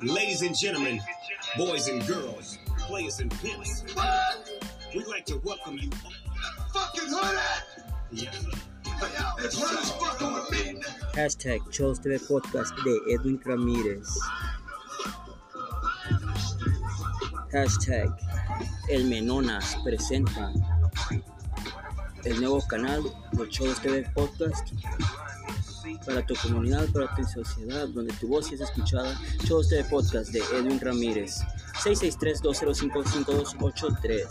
Ladies and gentlemen, boys and girls, players and pimps, we'd like to welcome you. Fucking hood at! Yeah. Hashtag Chols TV Podcast de Edwin Ramírez. Hashtag El Menonas presenta el nuevo canal de Chols TV Podcast para tu comunidad, para tu sociedad, donde tu voz es escuchada. Chols TV Podcast de Edwin Ramírez. 663-205-5283.